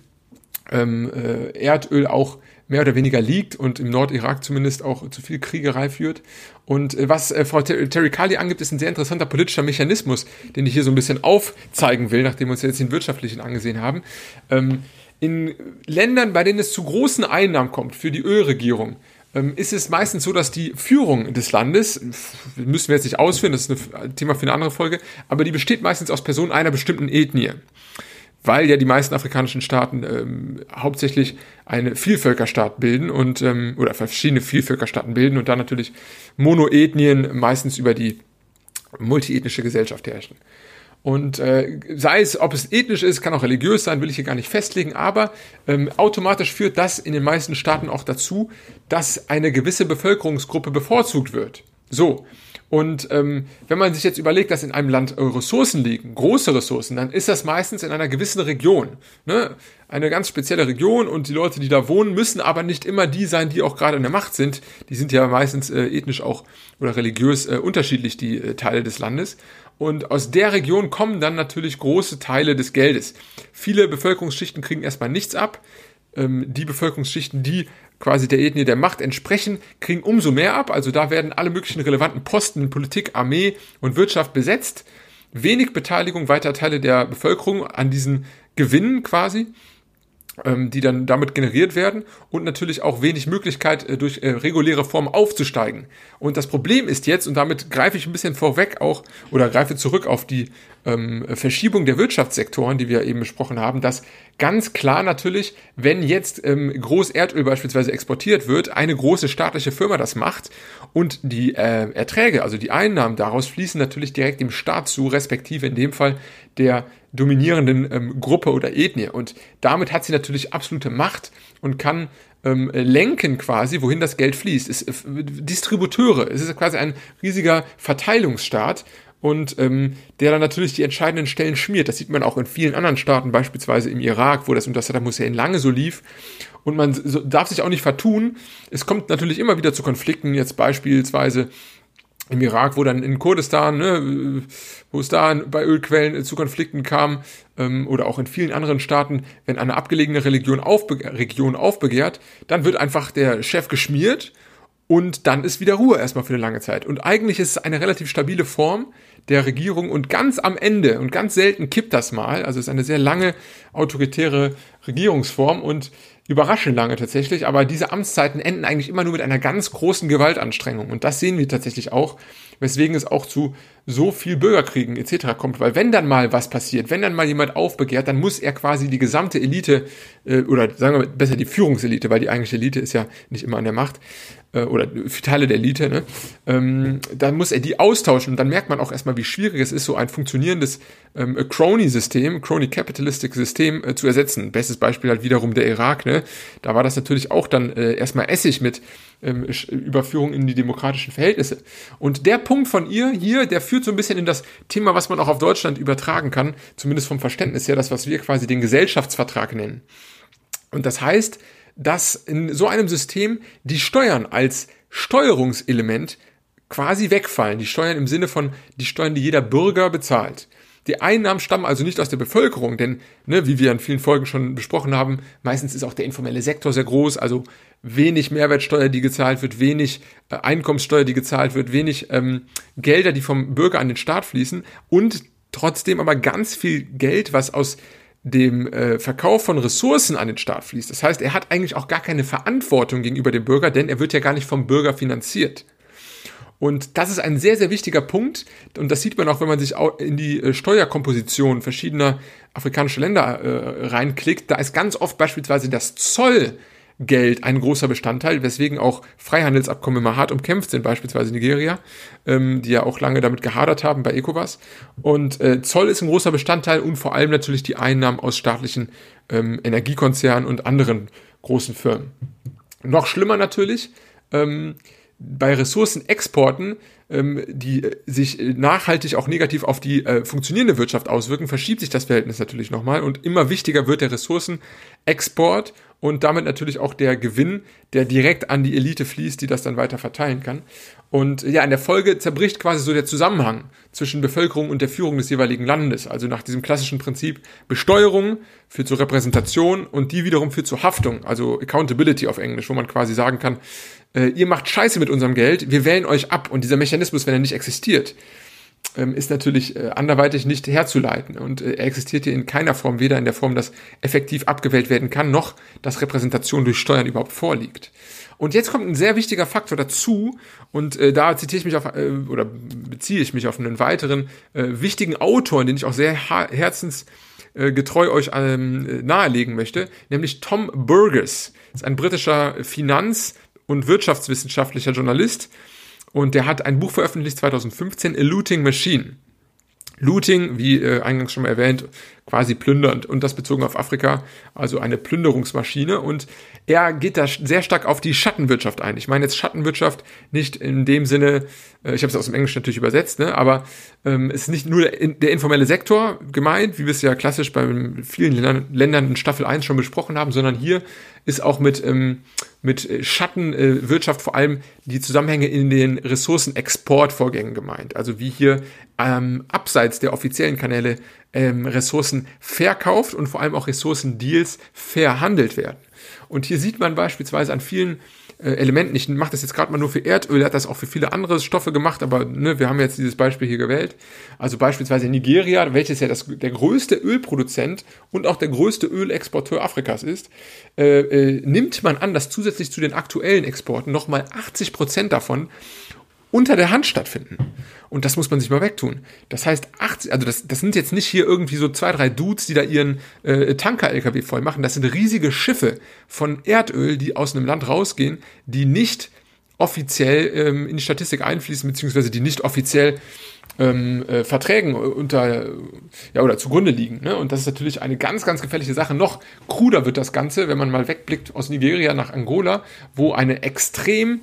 ähm, äh, Erdöl auch mehr oder weniger liegt und im Nordirak zumindest auch zu viel Kriegerei führt. Und äh, was äh, Frau Terry Kali angibt, ist ein sehr interessanter politischer Mechanismus, den ich hier so ein bisschen aufzeigen will, nachdem wir uns jetzt den wirtschaftlichen angesehen haben. Ähm, in Ländern, bei denen es zu großen Einnahmen kommt für die Ölregierung, ist es meistens so, dass die Führung des Landes, müssen wir jetzt nicht ausführen, das ist ein Thema für eine andere Folge, aber die besteht meistens aus Personen einer bestimmten Ethnie. weil ja die meisten afrikanischen Staaten ähm, hauptsächlich eine Vielvölkerstaat bilden und ähm, oder verschiedene Vielvölkerstaaten bilden und dann natürlich Monoethnien meistens über die multiethnische Gesellschaft herrschen. Und äh, sei es, ob es ethnisch ist, kann auch religiös sein, will ich hier gar nicht festlegen, aber ähm, automatisch führt das in den meisten Staaten auch dazu, dass eine gewisse Bevölkerungsgruppe bevorzugt wird. So. Und ähm, wenn man sich jetzt überlegt, dass in einem Land Ressourcen liegen, große Ressourcen, dann ist das meistens in einer gewissen Region. Ne? Eine ganz spezielle Region und die Leute, die da wohnen, müssen aber nicht immer die sein, die auch gerade in der Macht sind. Die sind ja meistens äh, ethnisch auch oder religiös äh, unterschiedlich, die äh, Teile des Landes. Und aus der Region kommen dann natürlich große Teile des Geldes. Viele Bevölkerungsschichten kriegen erstmal nichts ab. Ähm, die Bevölkerungsschichten, die quasi der Ethnie der Macht entsprechen, kriegen umso mehr ab. Also da werden alle möglichen relevanten Posten in Politik, Armee und Wirtschaft besetzt. Wenig Beteiligung weiter Teile der Bevölkerung an diesen Gewinnen quasi die dann damit generiert werden und natürlich auch wenig Möglichkeit äh, durch äh, reguläre Formen aufzusteigen. Und das Problem ist jetzt, und damit greife ich ein bisschen vorweg auch oder greife zurück auf die ähm, Verschiebung der Wirtschaftssektoren, die wir eben besprochen haben, dass ganz klar natürlich, wenn jetzt ähm, groß Erdöl beispielsweise exportiert wird, eine große staatliche Firma das macht und die äh, Erträge, also die Einnahmen daraus fließen natürlich direkt dem Staat zu, respektive in dem Fall der dominierenden ähm, Gruppe oder Ethnie. Und damit hat sie natürlich absolute Macht und kann ähm, lenken quasi, wohin das Geld fließt. Es, äh, Distributeure, es ist quasi ein riesiger Verteilungsstaat und ähm, der dann natürlich die entscheidenden Stellen schmiert. Das sieht man auch in vielen anderen Staaten, beispielsweise im Irak, wo das unter Saddam Hussein lange so lief. Und man so, darf sich auch nicht vertun. Es kommt natürlich immer wieder zu Konflikten, jetzt beispielsweise im Irak, wo dann in Kurdistan, ne, wo es da bei Ölquellen zu Konflikten kam, ähm, oder auch in vielen anderen Staaten, wenn eine abgelegene Religion aufbe Region aufbegehrt, dann wird einfach der Chef geschmiert und dann ist wieder Ruhe erstmal für eine lange Zeit. Und eigentlich ist es eine relativ stabile Form der Regierung und ganz am Ende und ganz selten kippt das mal, also es ist eine sehr lange autoritäre Regierungsform und überraschend lange tatsächlich, aber diese Amtszeiten enden eigentlich immer nur mit einer ganz großen Gewaltanstrengung. Und das sehen wir tatsächlich auch, weswegen es auch zu so viel Bürgerkriegen etc. kommt. Weil wenn dann mal was passiert, wenn dann mal jemand aufbegehrt, dann muss er quasi die gesamte Elite, äh, oder sagen wir besser die Führungselite, weil die eigentliche Elite ist ja nicht immer an der Macht, äh, oder Teile der Elite, ne? ähm, dann muss er die austauschen. Und dann merkt man auch erstmal, wie schwierig es ist, so ein funktionierendes ähm, Crony-System, Crony-Capitalistic-System äh, zu ersetzen. Bestes Beispiel halt wiederum der Irak. Ne? Da war das natürlich auch dann äh, erstmal Essig mit ähm, Überführung in die demokratischen Verhältnisse. Und der Punkt von ihr hier, der führt so ein bisschen in das Thema, was man auch auf Deutschland übertragen kann, zumindest vom Verständnis her, das, was wir quasi den Gesellschaftsvertrag nennen. Und das heißt, dass in so einem System die Steuern als Steuerungselement quasi wegfallen. Die Steuern im Sinne von die Steuern, die jeder Bürger bezahlt. Die Einnahmen stammen also nicht aus der Bevölkerung, denn, ne, wie wir in vielen Folgen schon besprochen haben, meistens ist auch der informelle Sektor sehr groß, also wenig Mehrwertsteuer, die gezahlt wird, wenig äh, Einkommenssteuer, die gezahlt wird, wenig ähm, Gelder, die vom Bürger an den Staat fließen und trotzdem aber ganz viel Geld, was aus dem äh, Verkauf von Ressourcen an den Staat fließt. Das heißt, er hat eigentlich auch gar keine Verantwortung gegenüber dem Bürger, denn er wird ja gar nicht vom Bürger finanziert. Und das ist ein sehr, sehr wichtiger Punkt. Und das sieht man auch, wenn man sich in die äh, Steuerkomposition verschiedener afrikanischer Länder äh, reinklickt. Da ist ganz oft beispielsweise das Zoll Geld ein großer Bestandteil, weswegen auch Freihandelsabkommen immer hart umkämpft sind, beispielsweise Nigeria, ähm, die ja auch lange damit gehadert haben bei ECOWAS. Und äh, Zoll ist ein großer Bestandteil und vor allem natürlich die Einnahmen aus staatlichen ähm, Energiekonzernen und anderen großen Firmen. Noch schlimmer natürlich, ähm, bei Ressourcenexporten, ähm, die äh, sich nachhaltig auch negativ auf die äh, funktionierende Wirtschaft auswirken, verschiebt sich das Verhältnis natürlich nochmal und immer wichtiger wird der Ressourcenexport und damit natürlich auch der Gewinn, der direkt an die Elite fließt, die das dann weiter verteilen kann. Und ja, in der Folge zerbricht quasi so der Zusammenhang zwischen Bevölkerung und der Führung des jeweiligen Landes. Also nach diesem klassischen Prinzip Besteuerung führt zu Repräsentation und die wiederum führt zu Haftung, also Accountability auf Englisch, wo man quasi sagen kann, äh, ihr macht Scheiße mit unserem Geld, wir wählen euch ab und dieser Mechanismus, wenn er nicht existiert, ist natürlich äh, anderweitig nicht herzuleiten und äh, er existiert hier in keiner Form, weder in der Form, dass effektiv abgewählt werden kann, noch dass Repräsentation durch Steuern überhaupt vorliegt. Und jetzt kommt ein sehr wichtiger Faktor dazu und äh, da zitiere ich mich auf äh, oder beziehe ich mich auf einen weiteren äh, wichtigen Autor, den ich auch sehr herzensgetreu euch ähm, nahelegen möchte, nämlich Tom Burgess. Das ist ein britischer Finanz- und wirtschaftswissenschaftlicher Journalist und der hat ein Buch veröffentlicht 2015, A Looting Machine. Looting, wie äh, eingangs schon mal erwähnt, quasi plündernd und das bezogen auf Afrika, also eine Plünderungsmaschine und er geht da sehr stark auf die Schattenwirtschaft ein. Ich meine jetzt Schattenwirtschaft nicht in dem Sinne, äh, ich habe es aus dem Englischen natürlich übersetzt, ne, aber ähm, es ist nicht nur der, der, informelle Sektor gemeint, wie wir es ja klassisch bei vielen Ländern, in Staffel 1 schon besprochen haben, sondern hier ist auch mit, ähm, mit Schattenwirtschaft vor allem die Zusammenhänge in den Ressourcenexportvorgängen gemeint. Also wie hier ähm, abseits der offiziellen Kanäle ähm, Ressourcen verkauft und vor allem auch Ressourcendeals verhandelt werden. Und hier sieht man beispielsweise an vielen äh, Elementen, ich mache das jetzt gerade mal nur für Erdöl, er hat das auch für viele andere Stoffe gemacht, aber ne, wir haben jetzt dieses Beispiel hier gewählt. Also beispielsweise Nigeria, welches ja das, der größte Ölproduzent und auch der größte Ölexporteur Afrikas ist, äh, äh, nimmt man an, dass zusätzlich zu den aktuellen Exporten nochmal 80 Prozent davon unter der Hand stattfinden. Und das muss man sich mal wegtun. Das heißt, 80, also das, das sind jetzt nicht hier irgendwie so zwei, drei Dudes, die da ihren äh, Tanker-LKW voll machen. Das sind riesige Schiffe von Erdöl, die aus einem Land rausgehen, die nicht offiziell ähm, in die Statistik einfließen, beziehungsweise die nicht offiziell ähm, äh, Verträgen unter ja oder zugrunde liegen. Ne? Und das ist natürlich eine ganz, ganz gefährliche Sache. Noch kruder wird das Ganze, wenn man mal wegblickt aus Nigeria nach Angola, wo eine extrem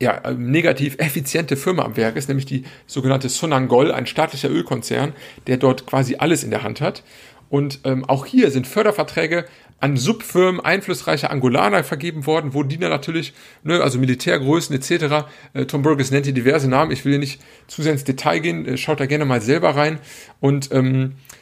ja, ähm, negativ effiziente Firma am Werk ist, nämlich die sogenannte Sonangol, ein staatlicher Ölkonzern, der dort quasi alles in der Hand hat. Und ähm, auch hier sind Förderverträge an Subfirmen einflussreicher Angolaner vergeben worden, wo die natürlich, ne, also Militärgrößen etc., äh, Tom Burgess nennt hier diverse Namen, ich will hier nicht zu sehr ins Detail gehen, äh, schaut da gerne mal selber rein. Und ähm, äh,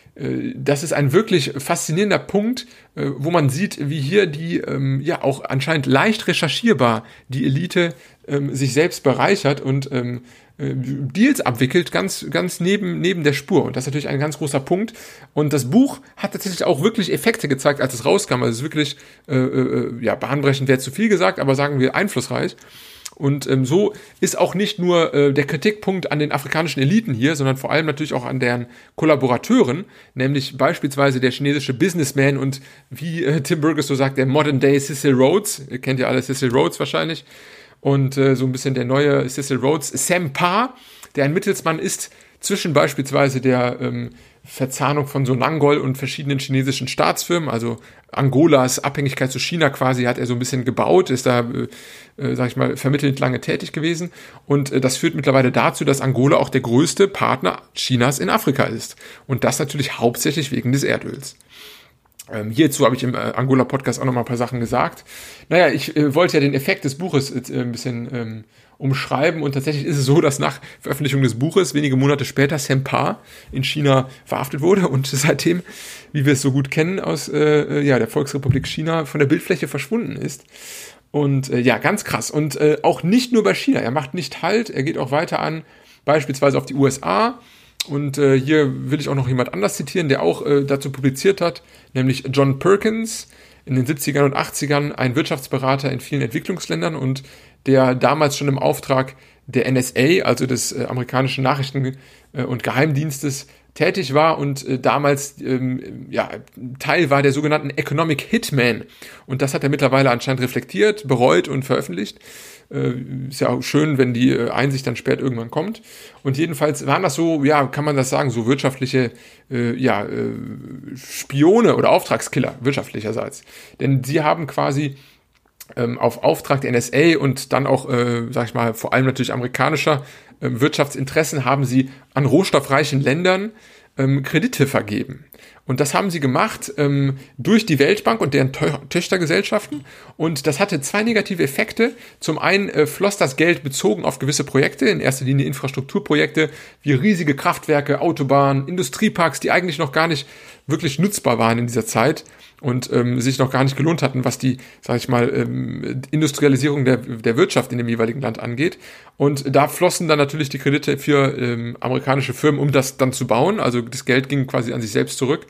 das ist ein wirklich faszinierender Punkt, äh, wo man sieht, wie hier die, ähm, ja, auch anscheinend leicht recherchierbar die Elite ähm, sich selbst bereichert und ähm, äh, Deals abwickelt, ganz, ganz neben, neben der Spur. Und das ist natürlich ein ganz großer Punkt. Und das Buch hat tatsächlich auch wirklich Effekte gezeigt, als es rauskam. Also es ist wirklich, äh, äh, ja, bahnbrechend wäre zu viel gesagt, aber sagen wir einflussreich. Und ähm, so ist auch nicht nur äh, der Kritikpunkt an den afrikanischen Eliten hier, sondern vor allem natürlich auch an deren Kollaborateuren, nämlich beispielsweise der chinesische Businessman und wie äh, Tim Burgess so sagt, der Modern Day Cecil Rhodes, ihr kennt ja alle Cecil Rhodes wahrscheinlich, und äh, so ein bisschen der neue Cecil Rhodes, Sam Parr, der ein Mittelsmann ist zwischen beispielsweise der ähm, Verzahnung von Sonangol und verschiedenen chinesischen Staatsfirmen, also Angolas Abhängigkeit zu China quasi hat er so ein bisschen gebaut, ist da, äh, sag ich mal, vermittelnd lange tätig gewesen und äh, das führt mittlerweile dazu, dass Angola auch der größte Partner Chinas in Afrika ist und das natürlich hauptsächlich wegen des Erdöls. Ähm, hierzu habe ich im äh, Angola-Podcast auch noch mal ein paar Sachen gesagt. Naja, ich äh, wollte ja den Effekt des Buches äh, ein bisschen ähm, umschreiben und tatsächlich ist es so, dass nach Veröffentlichung des Buches wenige Monate später Sam Parr in China verhaftet wurde und [laughs] seitdem, wie wir es so gut kennen aus äh, äh, ja, der Volksrepublik China, von der Bildfläche verschwunden ist. Und äh, ja, ganz krass. Und äh, auch nicht nur bei China. Er macht nicht Halt, er geht auch weiter an, beispielsweise auf die USA und äh, hier will ich auch noch jemand anders zitieren, der auch äh, dazu publiziert hat, nämlich John Perkins in den 70ern und 80ern, ein Wirtschaftsberater in vielen Entwicklungsländern und der damals schon im Auftrag der NSA, also des äh, amerikanischen Nachrichten- äh, und Geheimdienstes, tätig war und äh, damals ähm, ja, Teil war der sogenannten Economic Hitman. Und das hat er mittlerweile anscheinend reflektiert, bereut und veröffentlicht. Äh, ist ja auch schön, wenn die äh, Einsicht dann spät irgendwann kommt. Und jedenfalls waren das so, ja, kann man das sagen, so wirtschaftliche, äh, ja, äh, Spione oder Auftragskiller wirtschaftlicherseits. Denn sie haben quasi ähm, auf Auftrag der NSA und dann auch, äh, sag ich mal, vor allem natürlich amerikanischer äh, Wirtschaftsinteressen haben sie an rohstoffreichen Ländern ähm, Kredite vergeben. Und das haben sie gemacht ähm, durch die Weltbank und deren Töchtergesellschaften. Und das hatte zwei negative Effekte. Zum einen äh, floss das Geld bezogen auf gewisse Projekte, in erster Linie Infrastrukturprojekte wie riesige Kraftwerke, Autobahnen, Industrieparks, die eigentlich noch gar nicht wirklich nutzbar waren in dieser Zeit und ähm, sich noch gar nicht gelohnt hatten, was die, sage ich mal, ähm, Industrialisierung der, der Wirtschaft in dem jeweiligen Land angeht. Und da flossen dann natürlich die Kredite für ähm, amerikanische Firmen, um das dann zu bauen. Also das Geld ging quasi an sich selbst zurück.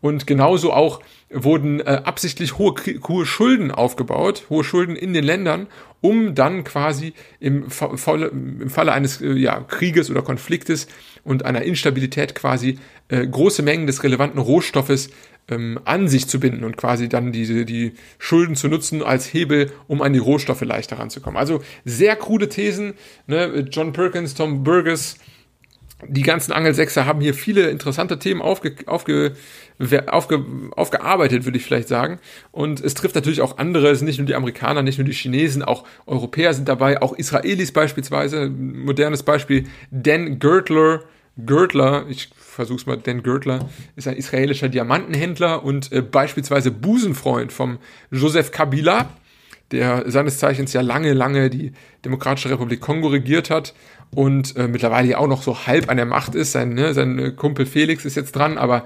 Und genauso auch wurden äh, absichtlich hohe, hohe Schulden aufgebaut, hohe Schulden in den Ländern, um dann quasi im, Falle, im Falle eines äh, ja, Krieges oder Konfliktes und einer Instabilität quasi äh, große Mengen des relevanten Rohstoffes ähm, an sich zu binden und quasi dann diese, die Schulden zu nutzen als Hebel, um an die Rohstoffe leichter ranzukommen. Also sehr krude Thesen. Ne? John Perkins, Tom Burgess, die ganzen Angelsechser haben hier viele interessante Themen aufge, aufge, aufge, aufgearbeitet, würde ich vielleicht sagen. Und es trifft natürlich auch andere, es sind nicht nur die Amerikaner, nicht nur die Chinesen, auch Europäer sind dabei, auch Israelis beispielsweise. Modernes Beispiel, Dan Gertler, Gertler, ich versuch's mal, Dan Gertler ist ein israelischer Diamantenhändler und äh, beispielsweise Busenfreund vom Joseph Kabila, der seines Zeichens ja lange, lange die Demokratische Republik Kongo regiert hat und äh, mittlerweile ja auch noch so halb an der Macht ist. Sein, ne, sein äh, Kumpel Felix ist jetzt dran, aber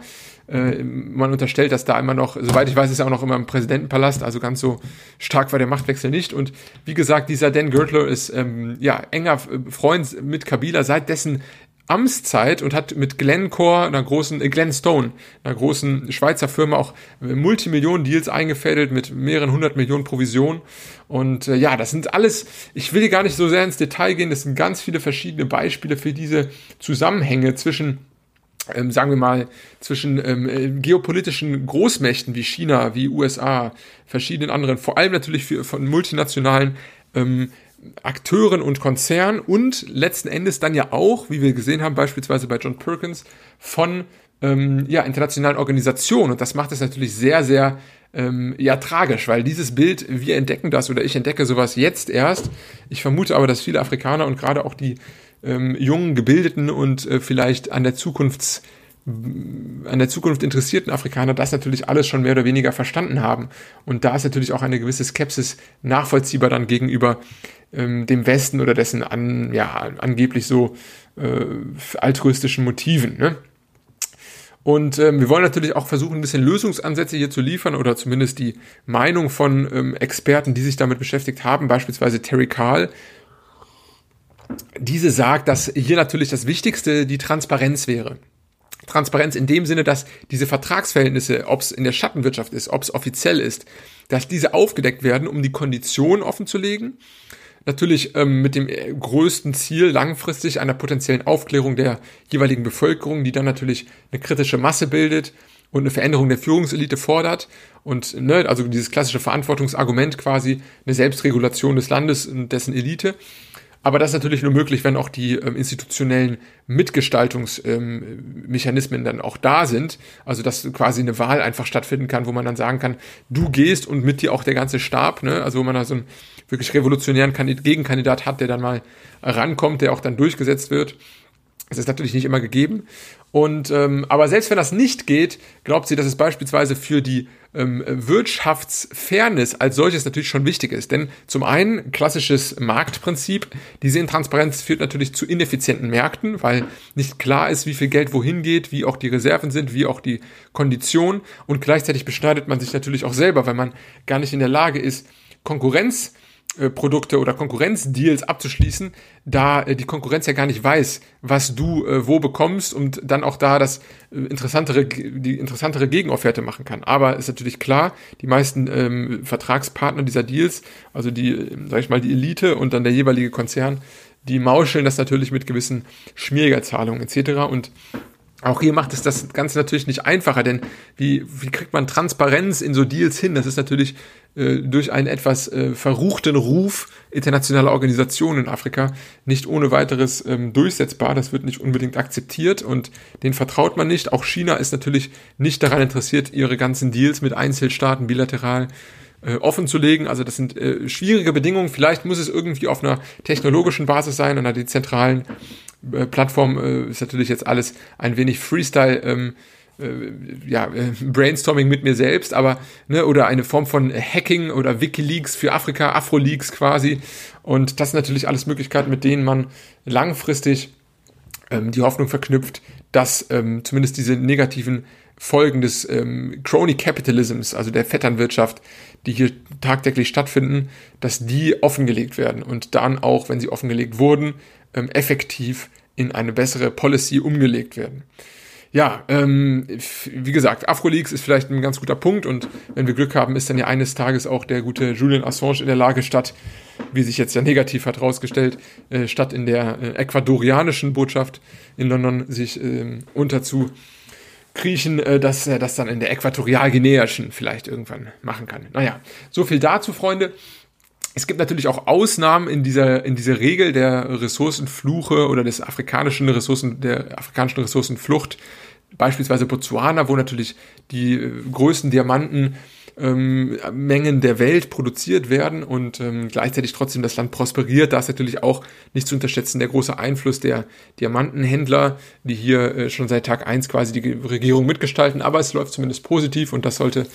äh, man unterstellt, dass da immer noch, soweit ich weiß, ist er auch noch immer im Präsidentenpalast, also ganz so stark war der Machtwechsel nicht. Und wie gesagt, dieser Dan Gertler ist ähm, ja enger Freund mit Kabila seit dessen Amtszeit und hat mit Glencore, einer großen, äh, Glenstone, einer großen Schweizer Firma auch Multimillionen-Deals eingefädelt mit mehreren hundert Millionen Provisionen. Und äh, ja, das sind alles, ich will gar nicht so sehr ins Detail gehen, das sind ganz viele verschiedene Beispiele für diese Zusammenhänge zwischen ähm, sagen wir mal, zwischen ähm, äh, geopolitischen Großmächten wie China, wie USA, verschiedenen anderen, vor allem natürlich für, von multinationalen ähm, Akteuren und Konzernen und letzten Endes dann ja auch, wie wir gesehen haben, beispielsweise bei John Perkins, von ähm, ja, internationalen Organisationen. Und das macht es natürlich sehr, sehr ähm, ja, tragisch, weil dieses Bild, wir entdecken das oder ich entdecke sowas jetzt erst. Ich vermute aber, dass viele Afrikaner und gerade auch die ähm, jungen, gebildeten und äh, vielleicht an der Zukunfts an der Zukunft interessierten Afrikaner das natürlich alles schon mehr oder weniger verstanden haben. Und da ist natürlich auch eine gewisse Skepsis nachvollziehbar dann gegenüber ähm, dem Westen oder dessen an, ja, angeblich so äh, altruistischen Motiven. Ne? Und ähm, wir wollen natürlich auch versuchen, ein bisschen Lösungsansätze hier zu liefern oder zumindest die Meinung von ähm, Experten, die sich damit beschäftigt haben, beispielsweise Terry Kahl. Diese sagt, dass hier natürlich das Wichtigste die Transparenz wäre. Transparenz in dem Sinne, dass diese Vertragsverhältnisse, ob es in der Schattenwirtschaft ist, ob es offiziell ist, dass diese aufgedeckt werden, um die Konditionen offenzulegen. Natürlich ähm, mit dem äh, größten Ziel langfristig einer potenziellen Aufklärung der jeweiligen Bevölkerung, die dann natürlich eine kritische Masse bildet und eine Veränderung der Führungselite fordert. Und ne, also dieses klassische Verantwortungsargument quasi, eine Selbstregulation des Landes und dessen Elite. Aber das ist natürlich nur möglich, wenn auch die ähm, institutionellen Mitgestaltungsmechanismen ähm, dann auch da sind. Also dass quasi eine Wahl einfach stattfinden kann, wo man dann sagen kann, du gehst und mit dir auch der ganze Stab, ne? also wo man da so einen wirklich revolutionären Kandid Gegenkandidat hat, der dann mal rankommt, der auch dann durchgesetzt wird. Das ist natürlich nicht immer gegeben. Und ähm, aber selbst wenn das nicht geht, glaubt sie, dass es beispielsweise für die ähm, Wirtschaftsfairness als solches natürlich schon wichtig ist. Denn zum einen klassisches Marktprinzip, diese Intransparenz führt natürlich zu ineffizienten Märkten, weil nicht klar ist, wie viel Geld wohin geht, wie auch die Reserven sind, wie auch die Kondition. Und gleichzeitig beschneidet man sich natürlich auch selber, weil man gar nicht in der Lage ist, Konkurrenz Produkte oder Konkurrenzdeals abzuschließen, da äh, die Konkurrenz ja gar nicht weiß, was du äh, wo bekommst und dann auch da das äh, interessantere, die interessantere Gegenofferte machen kann. Aber ist natürlich klar, die meisten ähm, Vertragspartner dieser Deals, also die, äh, sag ich mal, die Elite und dann der jeweilige Konzern, die mauscheln das natürlich mit gewissen Schmiergeldzahlungen etc. Und auch hier macht es das Ganze natürlich nicht einfacher, denn wie, wie kriegt man Transparenz in so Deals hin? Das ist natürlich äh, durch einen etwas äh, verruchten Ruf internationaler Organisationen in Afrika nicht ohne weiteres ähm, durchsetzbar. Das wird nicht unbedingt akzeptiert und den vertraut man nicht. Auch China ist natürlich nicht daran interessiert, ihre ganzen Deals mit Einzelstaaten bilateral äh, offen zu legen. Also das sind äh, schwierige Bedingungen. Vielleicht muss es irgendwie auf einer technologischen Basis sein, einer dezentralen äh, Plattform äh, ist natürlich jetzt alles ein wenig Freestyle ähm, äh, ja, äh, Brainstorming mit mir selbst, aber, ne, oder eine Form von Hacking oder Wikileaks für Afrika, Afroleaks quasi. Und das sind natürlich alles Möglichkeiten, mit denen man langfristig ähm, die Hoffnung verknüpft, dass ähm, zumindest diese negativen Folgen des ähm, Crony Capitalisms, also der Vetternwirtschaft, die hier tagtäglich stattfinden, dass die offengelegt werden und dann auch, wenn sie offengelegt wurden, ähm, effektiv in eine bessere Policy umgelegt werden. Ja, ähm, wie gesagt, Afroleaks ist vielleicht ein ganz guter Punkt und wenn wir Glück haben, ist dann ja eines Tages auch der gute Julian Assange in der Lage, statt, wie sich jetzt ja negativ hat rausgestellt, äh, statt in der äh, ecuadorianischen Botschaft in London sich äh, unterzu kriechen, äh, dass er das dann in der äquatorialguineischen vielleicht irgendwann machen kann. Naja, so viel dazu, Freunde. Es gibt natürlich auch Ausnahmen in dieser, in dieser Regel der Ressourcenfluche oder des afrikanischen Ressourcen, der afrikanischen Ressourcenflucht. Beispielsweise Botswana, wo natürlich die äh, größten Diamanten ähm, Mengen der Welt produziert werden und ähm, gleichzeitig trotzdem das Land prosperiert. Da ist natürlich auch nicht zu unterschätzen der große Einfluss der Diamantenhändler, die hier äh, schon seit Tag eins quasi die Regierung mitgestalten. Aber es läuft zumindest positiv und das sollte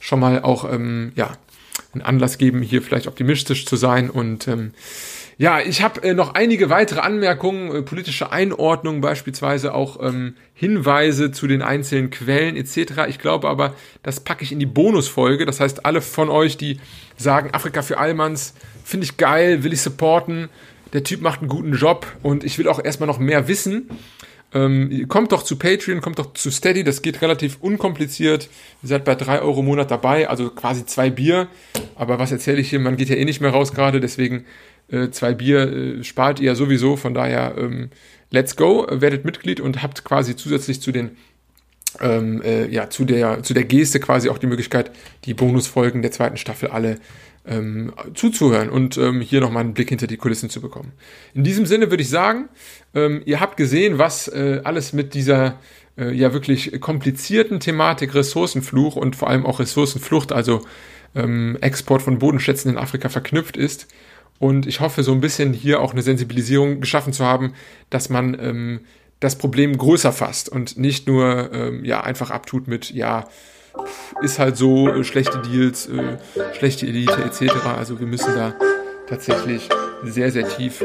schon mal auch ähm, ja, einen Anlass geben, hier vielleicht optimistisch zu sein und ähm, ja, ich habe äh, noch einige weitere Anmerkungen, äh, politische Einordnung beispielsweise, auch ähm, Hinweise zu den einzelnen Quellen etc. Ich glaube aber, das packe ich in die Bonusfolge. Das heißt, alle von euch, die sagen, Afrika für Allmanns, finde ich geil, will ich supporten, der Typ macht einen guten Job und ich will auch erstmal noch mehr wissen. Ähm, kommt doch zu Patreon, kommt doch zu Steady, das geht relativ unkompliziert. Ihr seid bei drei Euro im Monat dabei, also quasi zwei Bier. Aber was erzähle ich hier? Man geht ja eh nicht mehr raus gerade, deswegen äh, zwei Bier äh, spart ihr sowieso, von daher ähm, let's go, werdet Mitglied und habt quasi zusätzlich zu den ähm, äh, ja, zu der, zu der Geste quasi auch die Möglichkeit, die Bonusfolgen der zweiten Staffel alle ähm, zuzuhören und ähm, hier nochmal einen Blick hinter die Kulissen zu bekommen. In diesem Sinne würde ich sagen, ähm, ihr habt gesehen, was äh, alles mit dieser äh, ja wirklich komplizierten Thematik Ressourcenfluch und vor allem auch Ressourcenflucht, also ähm, Export von Bodenschätzen in Afrika verknüpft ist. Und ich hoffe, so ein bisschen hier auch eine Sensibilisierung geschaffen zu haben, dass man ähm, das Problem größer fasst und nicht nur ähm, ja einfach abtut mit ja ist halt so äh, schlechte Deals, äh, schlechte Elite etc. Also wir müssen da tatsächlich sehr sehr tief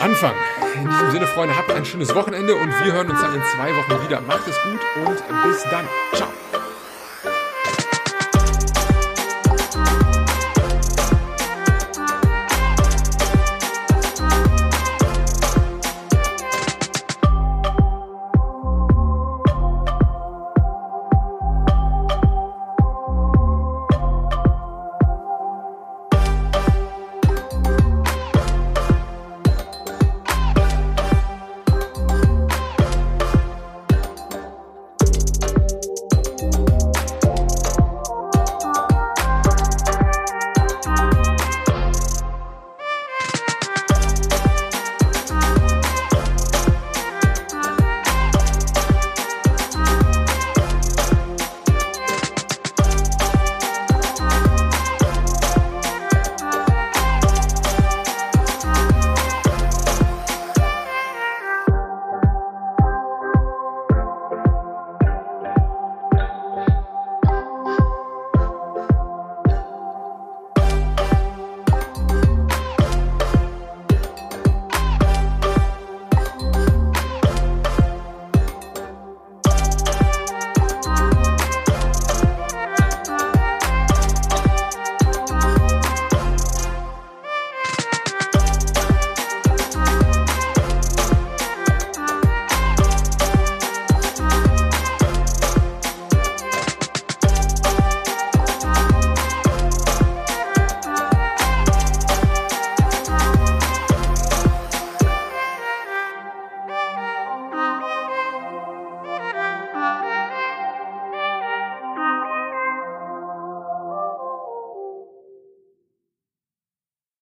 anfangen. In diesem Sinne, Freunde, habt ein schönes Wochenende und wir hören uns dann in zwei Wochen wieder. Macht es gut und bis dann. Ciao.